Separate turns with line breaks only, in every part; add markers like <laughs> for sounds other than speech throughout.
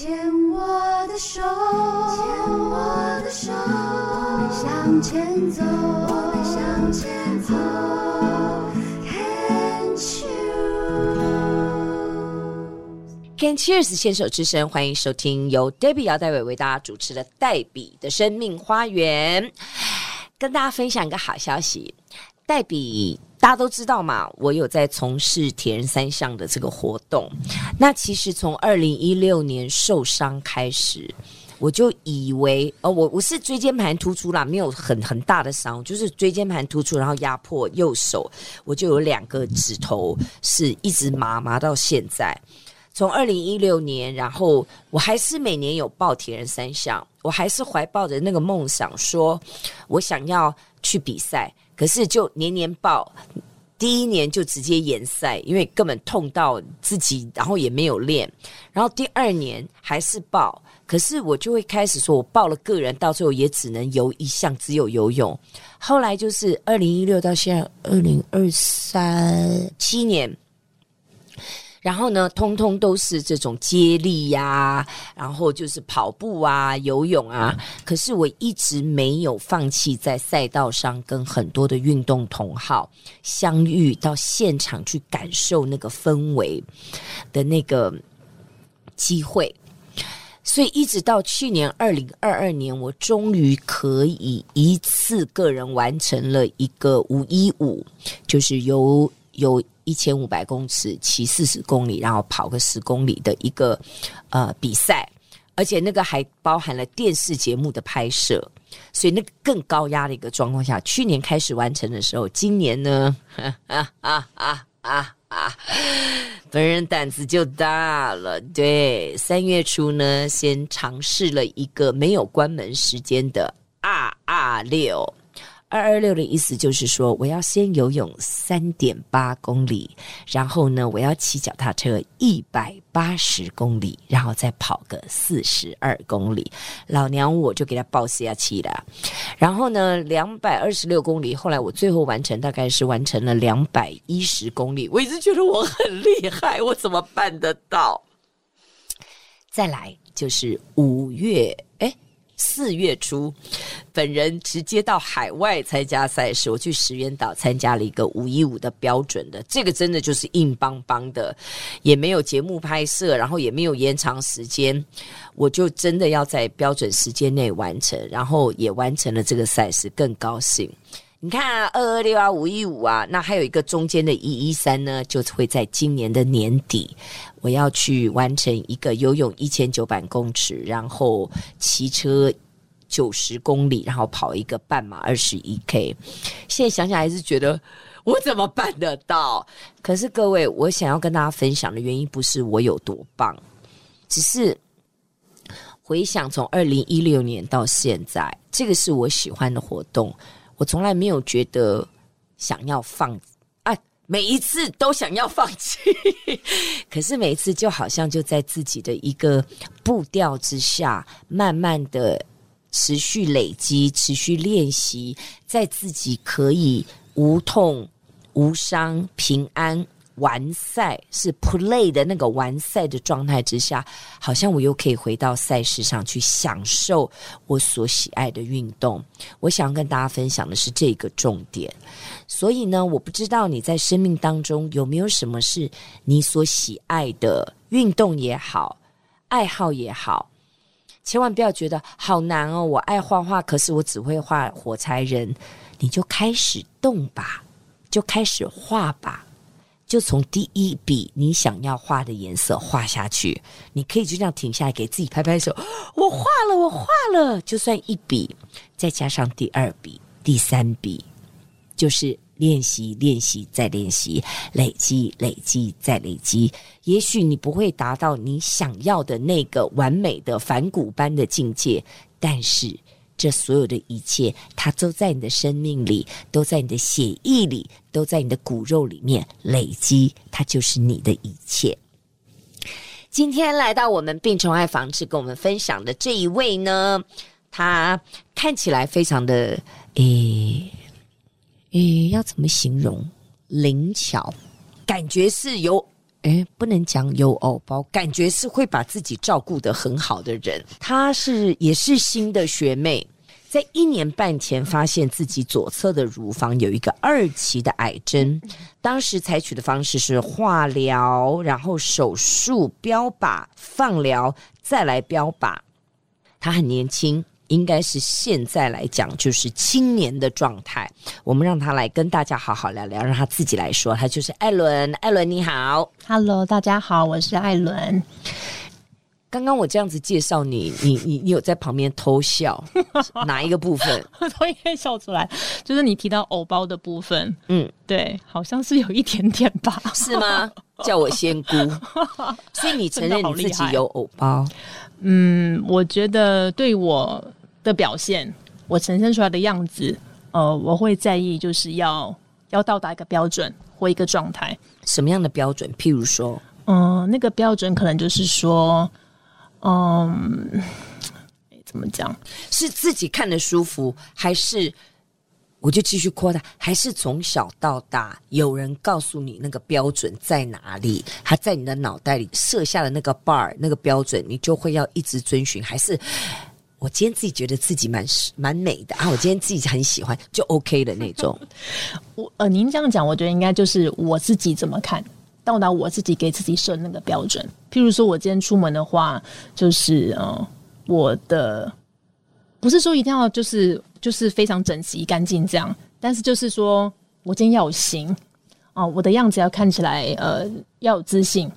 牵我的手，牵我的手，我们向前走，我们向前走。
Can Cheers 牵手之声，欢迎收听由 Debbie 姚代伟为大家主持的黛比的生命花园。跟大家分享一个好消息，黛比大家都知道嘛，我有在从事铁人三项的这个活动。那其实从二零一六年受伤开始，我就以为哦，我我是椎间盘突出啦，没有很很大的伤，就是椎间盘突出，然后压迫右手，我就有两个指头是一直麻麻到现在。从二零一六年，然后我还是每年有报铁人三项，我还是怀抱着那个梦想，说我想要去比赛。可是就年年报，第一年就直接延赛，因为根本痛到自己，然后也没有练。然后第二年还是报，可是我就会开始说，我报了个人，到最后也只能游一项，只有游泳。后来就是二零一六到现在二零二三七年。然后呢，通通都是这种接力呀、啊，然后就是跑步啊、游泳啊。可是我一直没有放弃在赛道上跟很多的运动同好相遇，到现场去感受那个氛围的那个机会。所以一直到去年二零二二年，我终于可以一次个人完成了一个五一五，就是由有。一千五百公尺骑四十公里，然后跑个十公里的一个呃比赛，而且那个还包含了电视节目的拍摄，所以那个更高压的一个状况下，去年开始完成的时候，今年呢，啊啊啊啊啊，本人胆子就大了。对，三月初呢，先尝试了一个没有关门时间的二二六。二二六的意思就是说，我要先游泳三点八公里，然后呢，我要骑脚踏车一百八十公里，然后再跑个四十二公里。老娘我就给他报下去了。然后呢，两百二十六公里，后来我最后完成大概是完成了两百一十公里。我一直觉得我很厉害，我怎么办得到？再来就是五月，诶四月初，本人直接到海外参加赛事。我去石原岛参加了一个五一五的标准的，这个真的就是硬邦邦的，也没有节目拍摄，然后也没有延长时间，我就真的要在标准时间内完成，然后也完成了这个赛事，更高兴。你看啊，二二六啊，五一五啊，那还有一个中间的一一三呢，就会在今年的年底，我要去完成一个游泳一千九百公尺，然后骑车九十公里，然后跑一个半马二十一 K。现在想想还是觉得我怎么办得到？可是各位，我想要跟大家分享的原因不是我有多棒，只是回想从二零一六年到现在，这个是我喜欢的活动。我从来没有觉得想要放啊，每一次都想要放弃，<laughs> 可是每一次就好像就在自己的一个步调之下，慢慢的持续累积、持续练习，在自己可以无痛、无伤、平安。完赛是 play 的那个完赛的状态之下，好像我又可以回到赛事上去享受我所喜爱的运动。我想要跟大家分享的是这个重点。所以呢，我不知道你在生命当中有没有什么是你所喜爱的运动也好，爱好也好，千万不要觉得好难哦。我爱画画，可是我只会画火柴人。你就开始动吧，就开始画吧。就从第一笔你想要画的颜色画下去，你可以就这样停下来，给自己拍拍手。我画了，我画了。就算一笔，再加上第二笔、第三笔，就是练习、练习再练习，累积、累积再累积。也许你不会达到你想要的那个完美的反骨般的境界，但是。这所有的一切，它都在你的生命里，都在你的血液里，都在你的骨肉里面累积，它就是你的一切。今天来到我们病虫害防治跟我们分享的这一位呢，他看起来非常的诶诶，要怎么形容？灵巧，感觉是有哎，不能讲有偶包，感觉是会把自己照顾得很好的人。她是也是新的学妹，在一年半前发现自己左侧的乳房有一个二期的癌症，当时采取的方式是化疗，然后手术、标靶、放疗，再来标靶。她很年轻。应该是现在来讲就是青年的状态，我们让他来跟大家好好聊聊，让他自己来说，他就是艾伦。艾伦你好
，Hello，大家好，我是艾伦。
刚刚我这样子介绍你，你你你有在旁边偷笑，<laughs> 哪一个部分？
我都应该笑出来，就是你提到偶包的部分，
嗯，
对，好像是有一点点吧？
是吗？叫我仙姑，<laughs> 所以你承认你自己有偶包？
嗯，我觉得对我。的表现，我呈现出来的样子，呃，我会在意，就是要要到达一个标准或一个状态。
什么样的标准？譬如说，
嗯、呃，那个标准可能就是说，嗯，怎么讲？
是自己看得舒服，还是我就继续扩大？还是从小到大有人告诉你那个标准在哪里？他在你的脑袋里设下的那个 bar 那个标准，你就会要一直遵循？还是？我今天自己觉得自己蛮蛮美的啊！我今天自己很喜欢，就 OK 的那种。<laughs>
我呃，您这样讲，我觉得应该就是我自己怎么看，到达我自己给自己设那个标准。譬如说，我今天出门的话，就是呃，我的不是说一定要就是就是非常整齐干净这样，但是就是说我今天要有型啊、我的样子要看起来呃要有自信。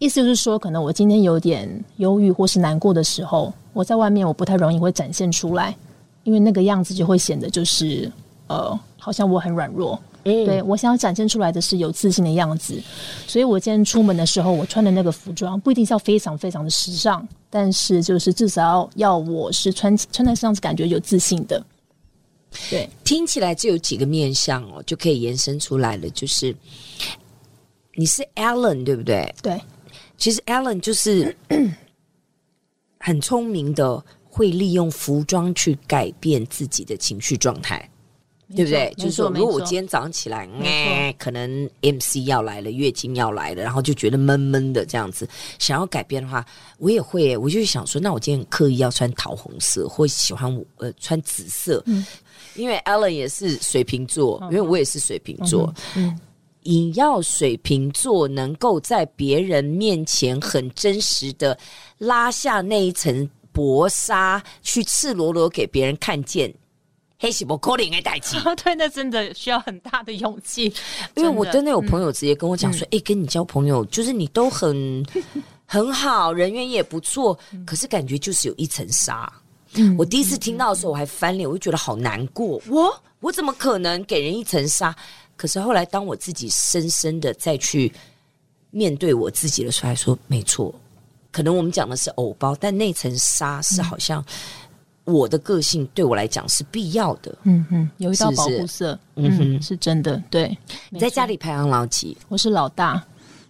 意思就是说，可能我今天有点忧郁或是难过的时候，我在外面我不太容易会展现出来，因为那个样子就会显得就是呃，好像我很软弱。嗯，对，我想要展现出来的是有自信的样子，所以我今天出门的时候，我穿的那个服装不一定是要非常非常的时尚，但是就是至少要要我是穿穿在身上是感觉有自信的。对，
听起来就有几个面相哦，就可以延伸出来了，就是你是 Allen 对不对？
对。
其实 Alan 就是 <coughs> 很聪明的，会利用服装去改变自己的情绪状态，对不对？就是说，如果我今天早上起来，哎，可能 MC 要来了，月经要来了，然后就觉得闷闷的这样子，想要改变的话，我也会，我就想说，那我今天刻意要穿桃红色，或喜欢我呃穿紫色，嗯，因为 Alan 也是水瓶座，因为我也是水瓶座，嗯。嗯你要水瓶座能够在别人面前很真实的拉下那一层薄纱，去赤裸裸给别人看见，黑喜不可能的代志。<laughs>
对，那真的需要很大的勇气。
因为我真的有朋友直接跟我讲说：“哎、嗯欸，跟你交朋友，就是你都很很好，人缘也不错，可是感觉就是有一层纱。嗯”我第一次听到的时候，我还翻脸，我就觉得好难过。我我怎么可能给人一层纱？可是后来，当我自己深深的再去面对我自己的时候，还说没错，可能我们讲的是偶包，但那层纱是好像我的个性对我来讲是必要的。
嗯哼，有一道保护色，嗯哼，是真的。对，
你在家里排行老几？
我是老大，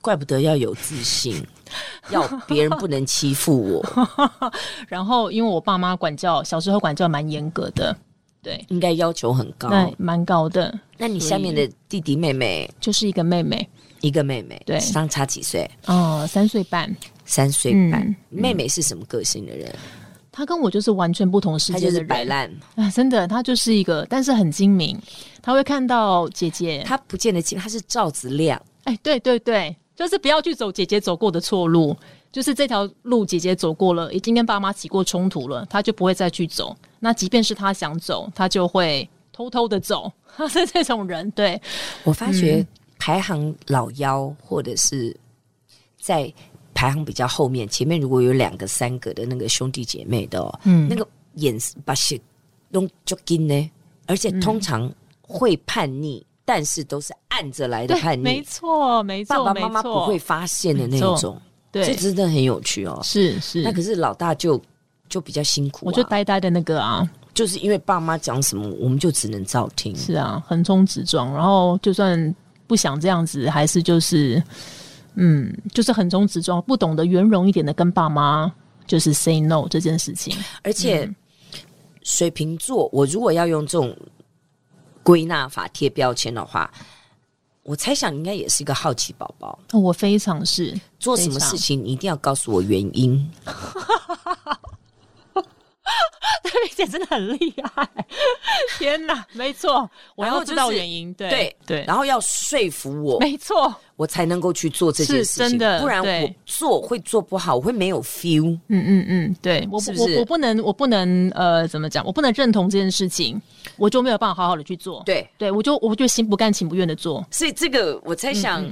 怪不得要有自信，<laughs> 要别人不能欺负我。<laughs>
然后，因为我爸妈管教，小时候管教蛮严格的。对，
应该要求很高，
对蛮高的。
那你下面的弟弟妹妹
就是一个妹妹，
一个妹妹，
对，
相差几岁？
哦，三岁半，
三岁半。嗯、妹妹是什么个性的人？
她跟我就是完全不同世界的人，
她就是摆烂
啊！真的，她就是一个，但是很精明。她会看到姐姐，
她不见得精，她是赵子亮。
哎，对对对，就是不要去走姐姐走过的错路。就是这条路，姐姐走过了，已经跟爸妈起过冲突了，她就不会再去走。那即便是她想走，她就会偷偷的走。<laughs> 她是这种人。对，
我发觉排行老幺，或者是在排行比较后面，前面如果有两个、三个的那个兄弟姐妹的，嗯，那个眼把血弄就紧呢，而且通常会叛逆，嗯、但是都是暗着来的叛逆。
没错，没错，
爸爸妈妈不会发现的那种。对，这真的很有趣哦。
是是，
那可是老大就就比较辛苦，啊，
我就呆呆的那个啊，
就是因为爸妈讲什么，我们就只能照听。
是啊，横冲直撞，然后就算不想这样子，还是就是嗯，就是横冲直撞，不懂得圆融一点的跟爸妈就是 say no 这件事情。
而且，嗯、水瓶座，我如果要用这种归纳法贴标签的话，我猜想你应该也是一个好奇宝宝。
我非常是
做什么事情，你一定要告诉我原因。<laughs> <laughs>
丽姐真的很厉害，<laughs> 天哪，没错，我要知道原因，对
对对，然后要说服我，
没错，
我才能够去做这件事情，
真的，
不然我做会做不好，我会没有 feel。
嗯嗯嗯，对我我我不能我不能呃怎么讲，我不能认同这件事情，我就没有办法好好的去做。
对对，
我就我就心不甘情不愿的做。
所以这个我在想，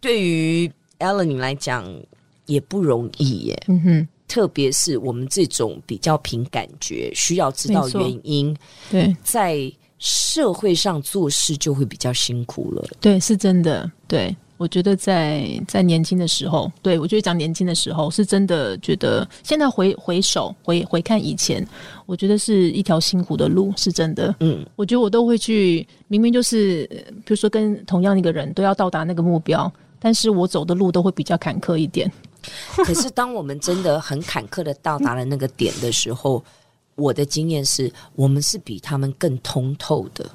对于 Ellen 你来讲也不容易耶。嗯哼。特别是我们这种比较凭感觉，需要知道原因，
对，
在社会上做事就会比较辛苦了。
对，是真的。对，我觉得在在年轻的时候，对，我觉得讲年轻的时候，是真的觉得现在回回首回回看以前，我觉得是一条辛苦的路，是真的。嗯，我觉得我都会去，明明就是比如说跟同样一个人都要到达那个目标，但是我走的路都会比较坎坷一点。<laughs>
可是，当我们真的很坎坷的到达了那个点的时候，我的经验是我们是比他们更通透的。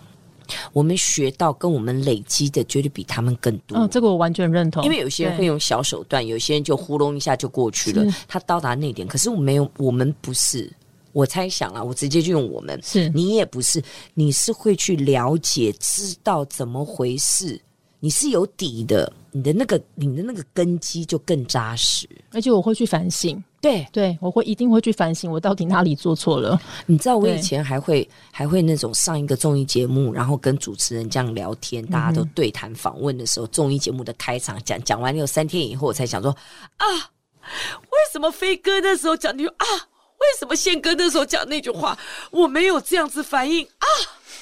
我们学到跟我们累积的绝对比他们更多。
嗯，这个我完全认同。
因为有些人会用小手段，有些人就糊弄一下就过去了。他到达那点，可是我没有，我们不是。我猜想啊，我直接就用我们。
是
你也不是，你是会去了解、知道怎么回事。你是有底的，你的那个你的那个根基就更扎实，
而且我会去反省。
对
对，我会一定会去反省，我到底哪里做错了。
你知道我以前还会还会那种上一个综艺节目，然后跟主持人这样聊天，大家都对谈访问的时候，综艺节目的开场讲讲完有三天以后，我才想说啊，为什么飞哥那时候讲那句啊，为什么宪哥那时候讲那句话，我没有这样子反应啊？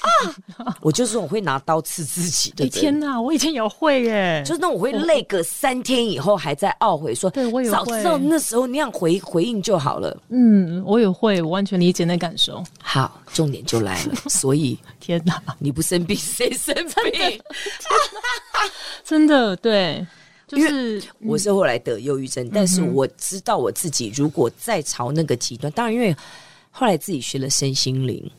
啊！<laughs> 我就是我会拿刀刺自己的。
天哪，我以前也会耶，
就是那我会累个三天以后还在懊悔说，
对我也会。早
知道那时候那样回回应就好了。
嗯，我也会，我完全理解那感受。
好，重点就来了。<laughs> 所以，
天哪，
你不生病 <laughs> 谁生病？
真的对，就是
我是后来得忧郁症，但是我知道我自己如果再朝那个极端，当然因为后来自己学了身心灵。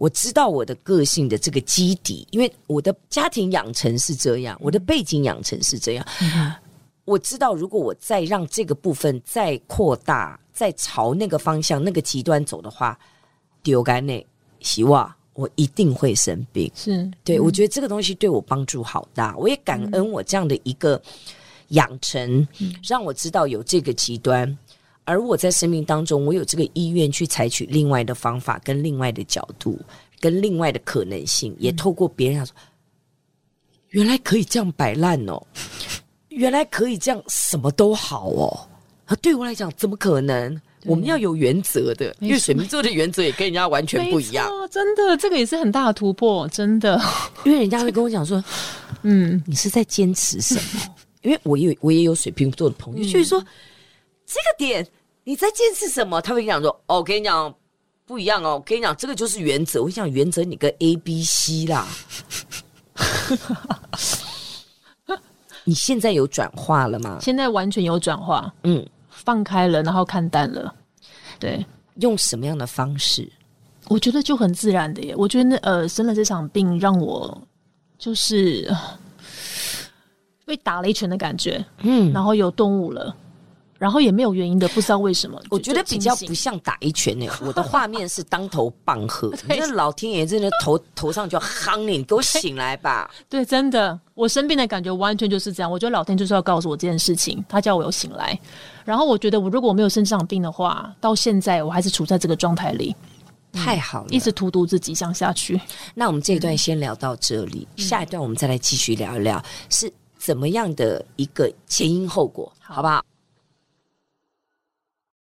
我知道我的个性的这个基底，因为我的家庭养成是这样，我的背景养成是这样。嗯、我知道，如果我再让这个部分再扩大，再朝那个方向、那个极端走的话，丢干内希望我一定会生病。
是
对，嗯、我觉得这个东西对我帮助好大，我也感恩我这样的一个养成，嗯、让我知道有这个极端。而我在生命当中，我有这个意愿去采取另外的方法，跟另外的角度，跟另外的可能性，也透过别人要说，原来可以这样摆烂哦，<laughs> 原来可以这样什么都好哦。啊，对我来讲，怎么可能？我们要有原则的，因为水瓶座的原则也跟人家完全不一样。
真的，这个也是很大的突破，真的。<laughs>
因为人家会跟我讲说，<laughs> 嗯，你是在坚持什么？因为我有我也有水瓶座的朋友，嗯、所以说这个点。你在坚持什么？他会跟你讲说：“哦，我跟你讲不一样哦。我跟你讲，这个就是原则。我跟你讲原则，你个 A、B、C 啦。<laughs> 你现在有转化了吗？
现在完全有转化。嗯，放开了，然后看淡了。对，
用什么样的方式？
我觉得就很自然的耶。我觉得那呃，生了这场病，让我就是被打了一拳的感觉。嗯，然后有顿悟了。然后也没有原因的，不知道为什么。
我觉得比较不像打一拳呢。<laughs> 我的画面是当头棒喝，<laughs> 那对老天爷真的头头上就要夯你，你给我醒来吧！<laughs>
对，真的，我生病的感觉完全就是这样。我觉得老天就是要告诉我这件事情，他叫我有醒来。然后我觉得，我如果我没有生这场病的话，到现在我还是处在这个状态里，
太好了，
一直荼毒自己，想下去。
那我们这一段先聊到这里，嗯、下一段我们再来继续聊一聊是怎么样的一个前因后果，好不好？